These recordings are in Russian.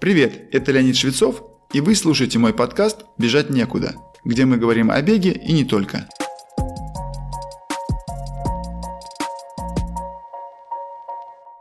Привет, это Леонид Швецов, и вы слушаете мой подкаст «Бежать некуда», где мы говорим о беге и не только.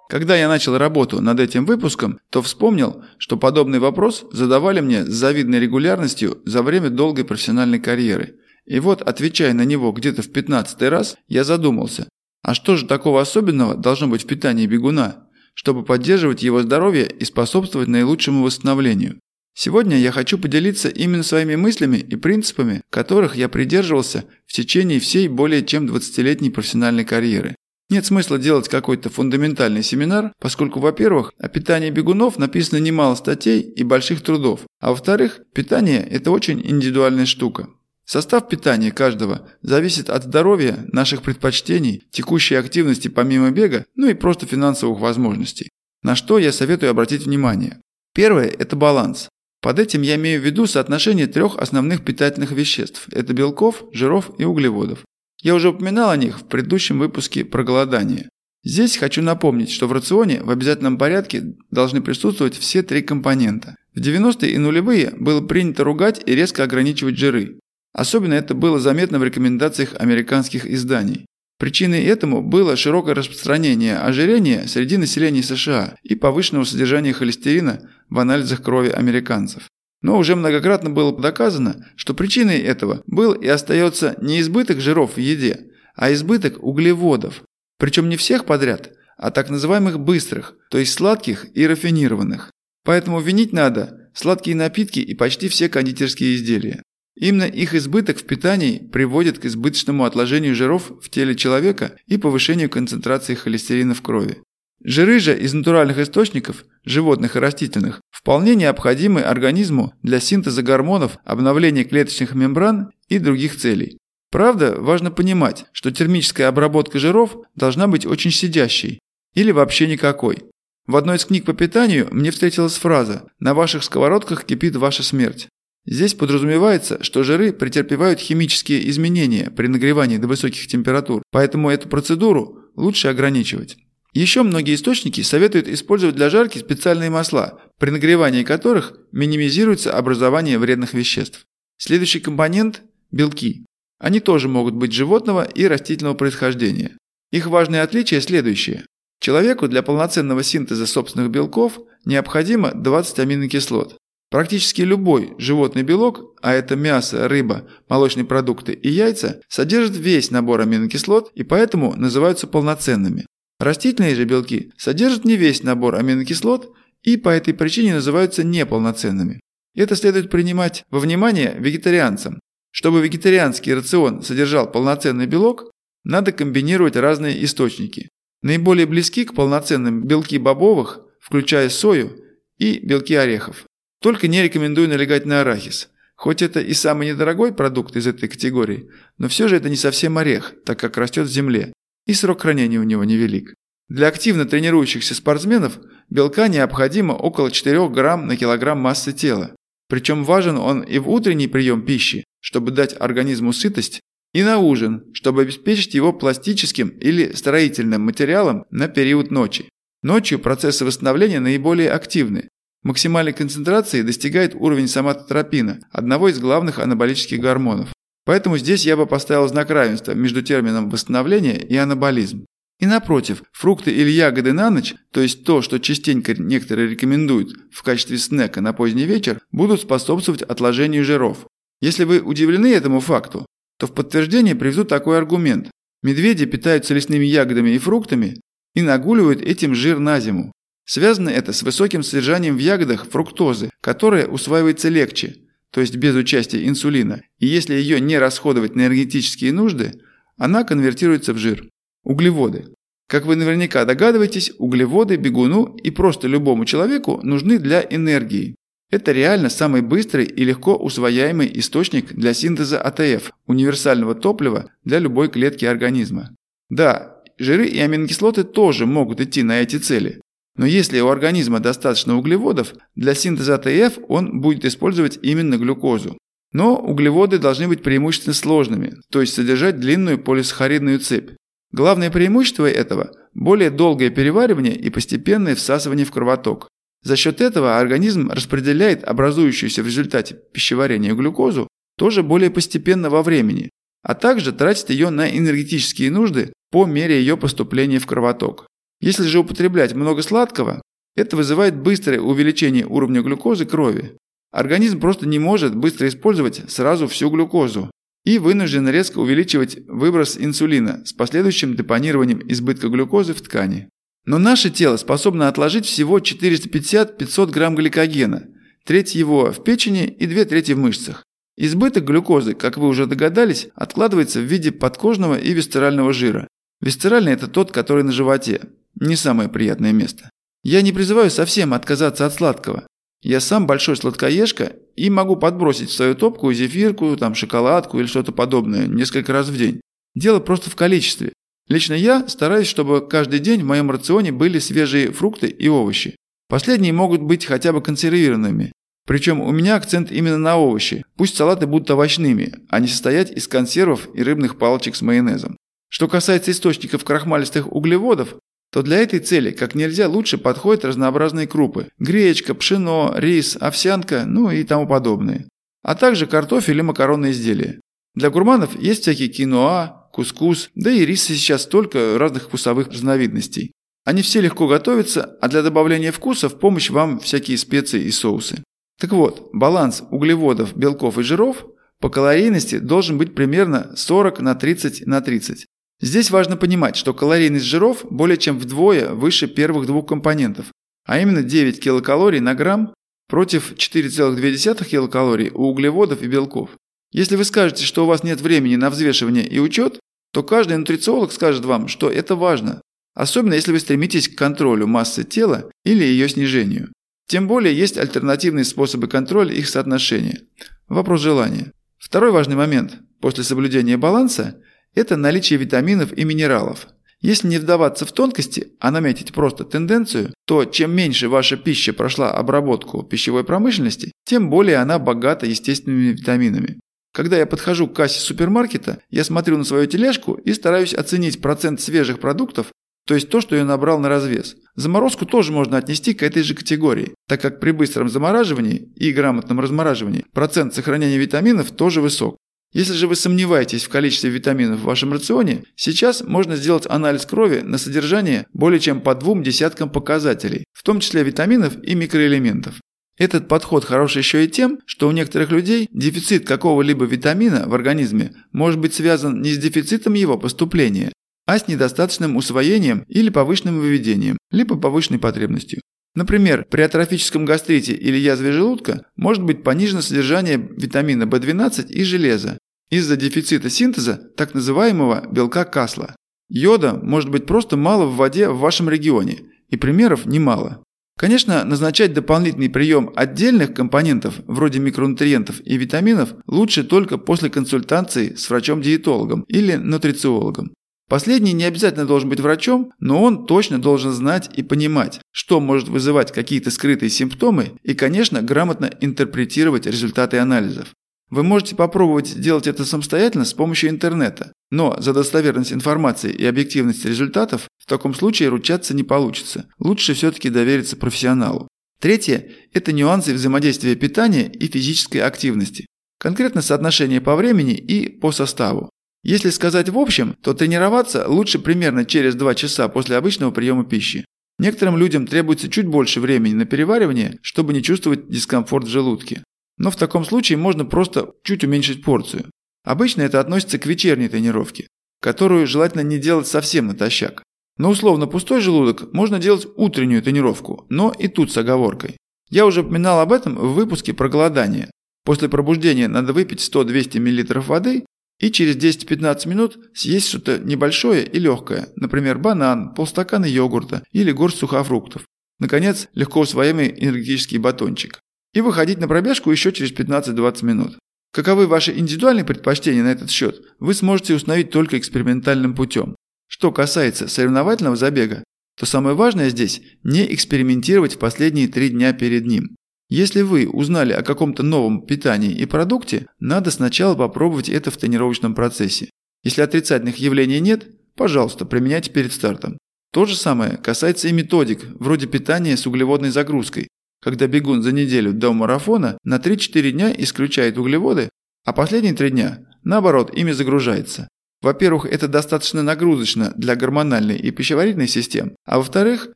Когда я начал работу над этим выпуском, то вспомнил, что подобный вопрос задавали мне с завидной регулярностью за время долгой профессиональной карьеры. И вот, отвечая на него где-то в 15 раз, я задумался, а что же такого особенного должно быть в питании бегуна? Чтобы поддерживать его здоровье и способствовать наилучшему восстановлению. Сегодня я хочу поделиться именно своими мыслями и принципами, которых я придерживался в течение всей более чем 20-летней профессиональной карьеры. Нет смысла делать какой-то фундаментальный семинар, поскольку, во-первых, о питании бегунов написано немало статей и больших трудов, а во-вторых, питание – это очень индивидуальная штука. Состав питания каждого зависит от здоровья, наших предпочтений, текущей активности помимо бега, ну и просто финансовых возможностей. На что я советую обратить внимание. Первое – это баланс. Под этим я имею в виду соотношение трех основных питательных веществ – это белков, жиров и углеводов. Я уже упоминал о них в предыдущем выпуске про голодание. Здесь хочу напомнить, что в рационе в обязательном порядке должны присутствовать все три компонента. В 90-е и нулевые было принято ругать и резко ограничивать жиры. Особенно это было заметно в рекомендациях американских изданий. Причиной этому было широкое распространение ожирения среди населения США и повышенного содержания холестерина в анализах крови американцев. Но уже многократно было доказано, что причиной этого был и остается не избыток жиров в еде, а избыток углеводов. Причем не всех подряд, а так называемых быстрых, то есть сладких и рафинированных. Поэтому винить надо сладкие напитки и почти все кондитерские изделия. Именно их избыток в питании приводит к избыточному отложению жиров в теле человека и повышению концентрации холестерина в крови. Жиры же из натуральных источников, животных и растительных, вполне необходимы организму для синтеза гормонов, обновления клеточных мембран и других целей. Правда, важно понимать, что термическая обработка жиров должна быть очень сидящей или вообще никакой. В одной из книг по питанию мне встретилась фраза «На ваших сковородках кипит ваша смерть». Здесь подразумевается, что жиры претерпевают химические изменения при нагревании до высоких температур, поэтому эту процедуру лучше ограничивать. Еще многие источники советуют использовать для жарки специальные масла, при нагревании которых минимизируется образование вредных веществ. Следующий компонент – белки. Они тоже могут быть животного и растительного происхождения. Их важные отличия следующие. Человеку для полноценного синтеза собственных белков необходимо 20 аминокислот. Практически любой животный белок, а это мясо, рыба, молочные продукты и яйца, содержит весь набор аминокислот и поэтому называются полноценными. Растительные же белки содержат не весь набор аминокислот и по этой причине называются неполноценными. Это следует принимать во внимание вегетарианцам. Чтобы вегетарианский рацион содержал полноценный белок, надо комбинировать разные источники. Наиболее близки к полноценным белки бобовых, включая сою, и белки орехов. Только не рекомендую налегать на арахис. Хоть это и самый недорогой продукт из этой категории, но все же это не совсем орех, так как растет в земле, и срок хранения у него невелик. Для активно тренирующихся спортсменов белка необходимо около 4 грамм на килограмм массы тела. Причем важен он и в утренний прием пищи, чтобы дать организму сытость, и на ужин, чтобы обеспечить его пластическим или строительным материалом на период ночи. Ночью процессы восстановления наиболее активны, Максимальной концентрации достигает уровень соматотропина, одного из главных анаболических гормонов. Поэтому здесь я бы поставил знак равенства между термином восстановление и анаболизм. И напротив, фрукты или ягоды на ночь, то есть то, что частенько некоторые рекомендуют в качестве снека на поздний вечер, будут способствовать отложению жиров. Если вы удивлены этому факту, то в подтверждение приведу такой аргумент. Медведи питаются лесными ягодами и фруктами и нагуливают этим жир на зиму. Связано это с высоким содержанием в ягодах фруктозы, которая усваивается легче, то есть без участия инсулина, и если ее не расходовать на энергетические нужды, она конвертируется в жир. Углеводы. Как вы наверняка догадываетесь, углеводы бегуну и просто любому человеку нужны для энергии. Это реально самый быстрый и легко усвояемый источник для синтеза АТФ, универсального топлива для любой клетки организма. Да, жиры и аминокислоты тоже могут идти на эти цели, но если у организма достаточно углеводов, для синтеза АТФ он будет использовать именно глюкозу. Но углеводы должны быть преимущественно сложными, то есть содержать длинную полисахаридную цепь. Главное преимущество этого – более долгое переваривание и постепенное всасывание в кровоток. За счет этого организм распределяет образующуюся в результате пищеварения глюкозу тоже более постепенно во времени, а также тратит ее на энергетические нужды по мере ее поступления в кровоток. Если же употреблять много сладкого, это вызывает быстрое увеличение уровня глюкозы крови. Организм просто не может быстро использовать сразу всю глюкозу и вынужден резко увеличивать выброс инсулина с последующим депонированием избытка глюкозы в ткани. Но наше тело способно отложить всего 450-500 грамм гликогена, треть его в печени и две трети в мышцах. Избыток глюкозы, как вы уже догадались, откладывается в виде подкожного и висцерального жира. Висцеральный – это тот, который на животе. Не самое приятное место. Я не призываю совсем отказаться от сладкого. Я сам большой сладкоежка и могу подбросить в свою топку зефирку, там, шоколадку или что-то подобное несколько раз в день. Дело просто в количестве. Лично я стараюсь, чтобы каждый день в моем рационе были свежие фрукты и овощи. Последние могут быть хотя бы консервированными. Причем у меня акцент именно на овощи. Пусть салаты будут овощными, а не состоять из консервов и рыбных палочек с майонезом. Что касается источников крахмалистых углеводов, то для этой цели как нельзя лучше подходят разнообразные крупы – гречка, пшено, рис, овсянка, ну и тому подобное. А также картофель и макаронные изделия. Для гурманов есть всякие киноа, кускус, да и риса сейчас столько разных вкусовых разновидностей. Они все легко готовятся, а для добавления вкуса в помощь вам всякие специи и соусы. Так вот, баланс углеводов, белков и жиров по калорийности должен быть примерно 40 на 30 на 30. Здесь важно понимать, что калорийность жиров более чем вдвое выше первых двух компонентов, а именно 9 килокалорий на грамм против 4,2 килокалорий у углеводов и белков. Если вы скажете, что у вас нет времени на взвешивание и учет, то каждый нутрициолог скажет вам, что это важно, особенно если вы стремитесь к контролю массы тела или ее снижению. Тем более есть альтернативные способы контроля их соотношения. Вопрос желания. Второй важный момент после соблюдения баланса – это наличие витаминов и минералов. Если не вдаваться в тонкости, а наметить просто тенденцию, то чем меньше ваша пища прошла обработку пищевой промышленности, тем более она богата естественными витаминами. Когда я подхожу к кассе супермаркета, я смотрю на свою тележку и стараюсь оценить процент свежих продуктов, то есть то, что я набрал на развес. Заморозку тоже можно отнести к этой же категории, так как при быстром замораживании и грамотном размораживании процент сохранения витаминов тоже высок. Если же вы сомневаетесь в количестве витаминов в вашем рационе, сейчас можно сделать анализ крови на содержание более чем по двум десяткам показателей, в том числе витаминов и микроэлементов. Этот подход хорош еще и тем, что у некоторых людей дефицит какого-либо витамина в организме может быть связан не с дефицитом его поступления, а с недостаточным усвоением или повышенным выведением, либо повышенной потребностью. Например, при атрофическом гастрите или язве желудка может быть понижено содержание витамина В12 и железа из-за дефицита синтеза так называемого белка Касла. Йода может быть просто мало в воде в вашем регионе, и примеров немало. Конечно, назначать дополнительный прием отдельных компонентов, вроде микронутриентов и витаминов, лучше только после консультации с врачом-диетологом или нутрициологом. Последний не обязательно должен быть врачом, но он точно должен знать и понимать, что может вызывать какие-то скрытые симптомы и, конечно, грамотно интерпретировать результаты анализов. Вы можете попробовать сделать это самостоятельно с помощью интернета, но за достоверность информации и объективность результатов в таком случае ручаться не получится. Лучше все-таки довериться профессионалу. Третье – это нюансы взаимодействия питания и физической активности. Конкретно соотношение по времени и по составу. Если сказать в общем, то тренироваться лучше примерно через 2 часа после обычного приема пищи. Некоторым людям требуется чуть больше времени на переваривание, чтобы не чувствовать дискомфорт в желудке. Но в таком случае можно просто чуть уменьшить порцию. Обычно это относится к вечерней тренировке, которую желательно не делать совсем натощак. На условно пустой желудок можно делать утреннюю тренировку, но и тут с оговоркой. Я уже упоминал об этом в выпуске про голодание. После пробуждения надо выпить 100-200 мл воды и через 10-15 минут съесть что-то небольшое и легкое, например, банан, полстакана йогурта или горсть сухофруктов. Наконец, легко усвояемый энергетический батончик. И выходить на пробежку еще через 15-20 минут. Каковы ваши индивидуальные предпочтения на этот счет, вы сможете установить только экспериментальным путем. Что касается соревновательного забега, то самое важное здесь – не экспериментировать в последние три дня перед ним. Если вы узнали о каком-то новом питании и продукте, надо сначала попробовать это в тренировочном процессе. Если отрицательных явлений нет, пожалуйста, применяйте перед стартом. То же самое касается и методик, вроде питания с углеводной загрузкой, когда бегун за неделю до марафона на 3-4 дня исключает углеводы, а последние 3 дня, наоборот, ими загружается. Во-первых, это достаточно нагрузочно для гормональной и пищеварительной систем, а во-вторых,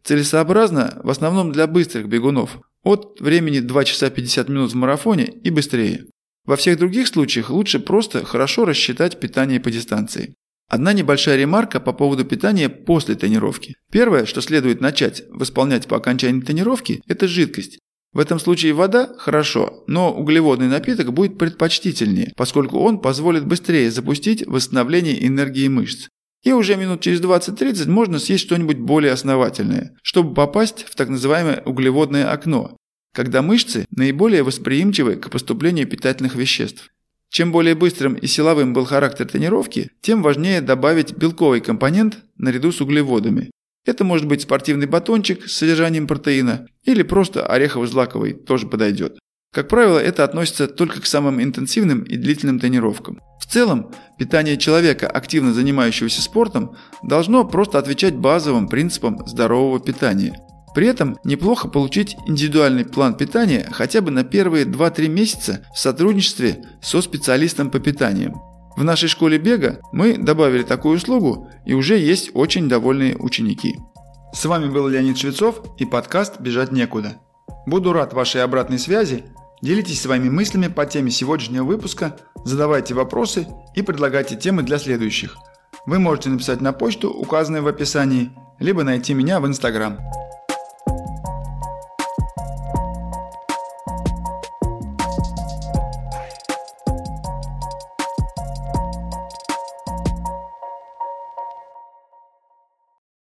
целесообразно в основном для быстрых бегунов, от времени 2 часа 50 минут в марафоне и быстрее. Во всех других случаях лучше просто хорошо рассчитать питание по дистанции. Одна небольшая ремарка по поводу питания после тренировки. Первое, что следует начать восполнять по окончании тренировки, это жидкость. В этом случае вода – хорошо, но углеводный напиток будет предпочтительнее, поскольку он позволит быстрее запустить восстановление энергии мышц. И уже минут через 20-30 можно съесть что-нибудь более основательное, чтобы попасть в так называемое углеводное окно, когда мышцы наиболее восприимчивы к поступлению питательных веществ. Чем более быстрым и силовым был характер тренировки, тем важнее добавить белковый компонент наряду с углеводами. Это может быть спортивный батончик с содержанием протеина или просто орехово-злаковый, тоже подойдет. Как правило, это относится только к самым интенсивным и длительным тренировкам. В целом, питание человека, активно занимающегося спортом, должно просто отвечать базовым принципам здорового питания – при этом неплохо получить индивидуальный план питания хотя бы на первые 2-3 месяца в сотрудничестве со специалистом по питанию. В нашей школе бега мы добавили такую услугу и уже есть очень довольные ученики. С вами был Леонид Швецов и подкаст «Бежать некуда». Буду рад вашей обратной связи. Делитесь своими мыслями по теме сегодняшнего выпуска, задавайте вопросы и предлагайте темы для следующих. Вы можете написать на почту, указанную в описании, либо найти меня в Инстаграм.